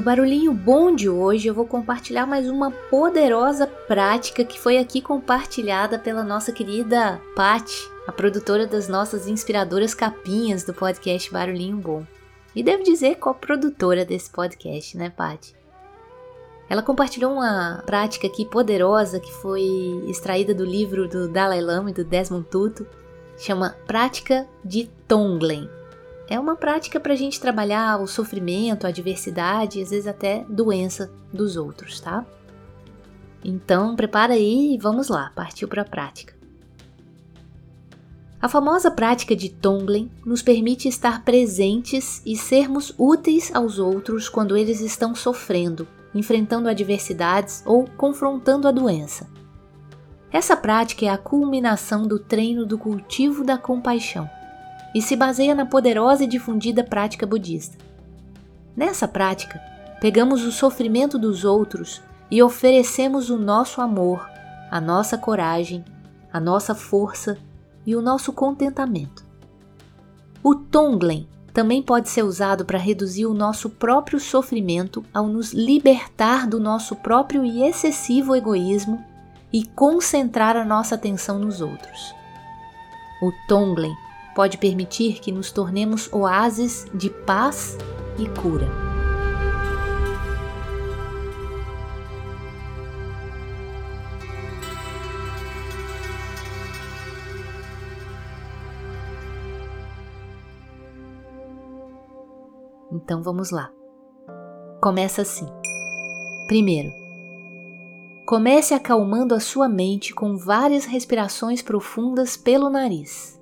No barulhinho bom de hoje eu vou compartilhar mais uma poderosa prática que foi aqui compartilhada pela nossa querida Patti, a produtora das nossas inspiradoras capinhas do podcast Barulhinho Bom. E devo dizer qual produtora desse podcast, né, Patti? Ela compartilhou uma prática aqui poderosa que foi extraída do livro do Dalai Lama e do Desmond Tutu, chama Prática de Tonglen é uma prática para a gente trabalhar o sofrimento, a adversidade às vezes até doença dos outros, tá? Então, prepara aí e vamos lá, partiu para a prática. A famosa prática de Tonglen nos permite estar presentes e sermos úteis aos outros quando eles estão sofrendo, enfrentando adversidades ou confrontando a doença. Essa prática é a culminação do treino do cultivo da compaixão e se baseia na poderosa e difundida prática budista. Nessa prática, pegamos o sofrimento dos outros e oferecemos o nosso amor, a nossa coragem, a nossa força e o nosso contentamento. O Tonglen também pode ser usado para reduzir o nosso próprio sofrimento ao nos libertar do nosso próprio e excessivo egoísmo e concentrar a nossa atenção nos outros. O Tonglen pode permitir que nos tornemos oásis de paz e cura. Então vamos lá. Começa assim. Primeiro, comece acalmando a sua mente com várias respirações profundas pelo nariz.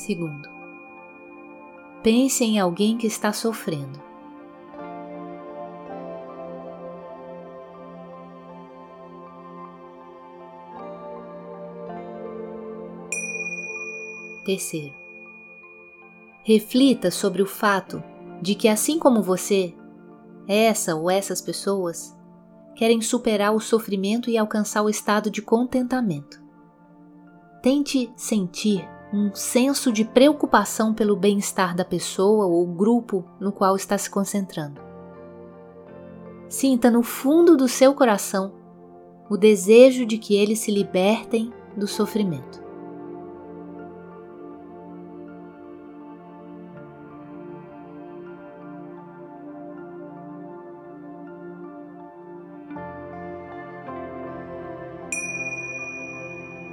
Segundo, pense em alguém que está sofrendo. Terceiro, reflita sobre o fato de que, assim como você, essa ou essas pessoas querem superar o sofrimento e alcançar o estado de contentamento. Tente sentir um senso de preocupação pelo bem-estar da pessoa ou grupo no qual está se concentrando. Sinta no fundo do seu coração o desejo de que eles se libertem do sofrimento.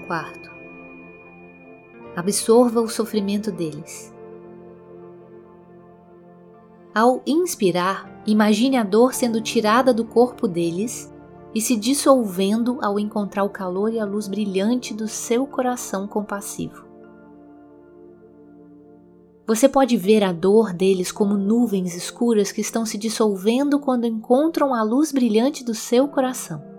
Quarto, absorva o sofrimento deles. Ao inspirar, imagine a dor sendo tirada do corpo deles e se dissolvendo ao encontrar o calor e a luz brilhante do seu coração compassivo. Você pode ver a dor deles como nuvens escuras que estão se dissolvendo quando encontram a luz brilhante do seu coração.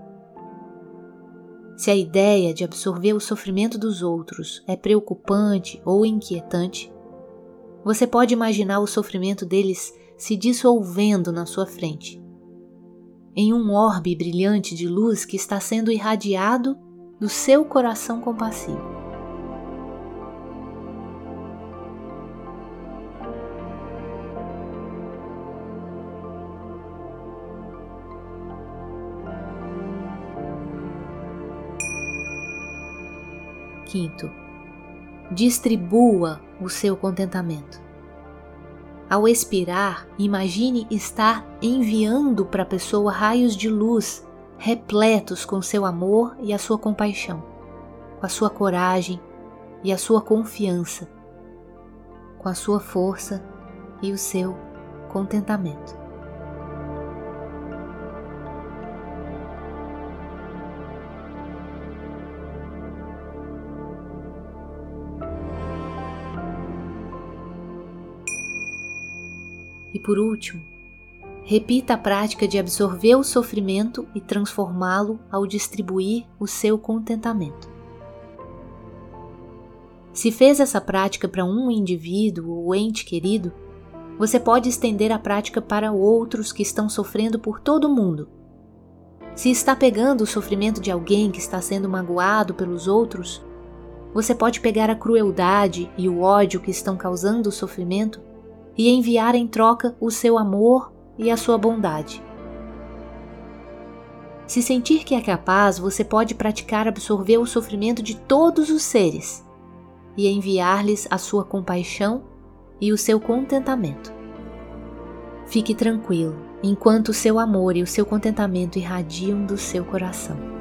Se a ideia de absorver o sofrimento dos outros é preocupante ou inquietante, você pode imaginar o sofrimento deles se dissolvendo na sua frente, em um orbe brilhante de luz que está sendo irradiado do seu coração compassivo. Quinto, distribua o seu contentamento. Ao expirar, imagine estar enviando para a pessoa raios de luz repletos com seu amor e a sua compaixão, com a sua coragem e a sua confiança, com a sua força e o seu contentamento. E por último, repita a prática de absorver o sofrimento e transformá-lo ao distribuir o seu contentamento. Se fez essa prática para um indivíduo ou ente querido, você pode estender a prática para outros que estão sofrendo por todo o mundo. Se está pegando o sofrimento de alguém que está sendo magoado pelos outros, você pode pegar a crueldade e o ódio que estão causando o sofrimento e enviar em troca o seu amor e a sua bondade. Se sentir que é capaz, você pode praticar absorver o sofrimento de todos os seres e enviar-lhes a sua compaixão e o seu contentamento. Fique tranquilo enquanto o seu amor e o seu contentamento irradiam do seu coração.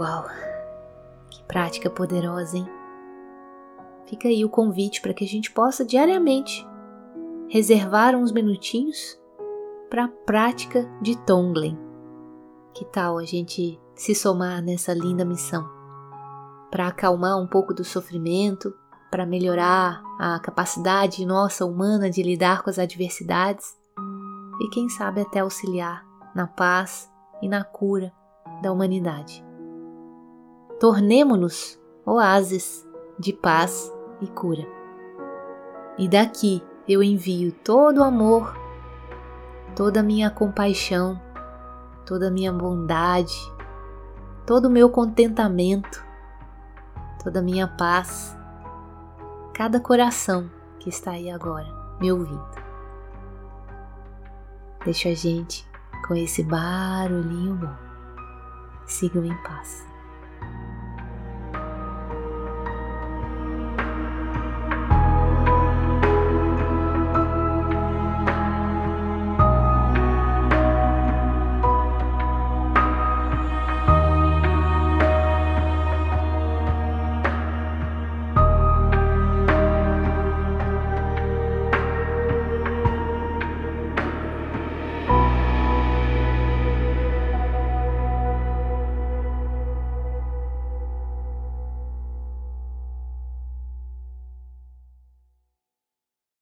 Uau, que prática poderosa, hein? Fica aí o convite para que a gente possa diariamente reservar uns minutinhos para a prática de Tonglen. Que tal a gente se somar nessa linda missão? Para acalmar um pouco do sofrimento, para melhorar a capacidade nossa humana de lidar com as adversidades e, quem sabe, até auxiliar na paz e na cura da humanidade tornemo-nos oásis de paz e cura. E daqui eu envio todo o amor, toda a minha compaixão, toda a minha bondade, todo o meu contentamento, toda a minha paz, cada coração que está aí agora me ouvindo. Deixa a gente com esse barulhinho bom. Sigam em paz.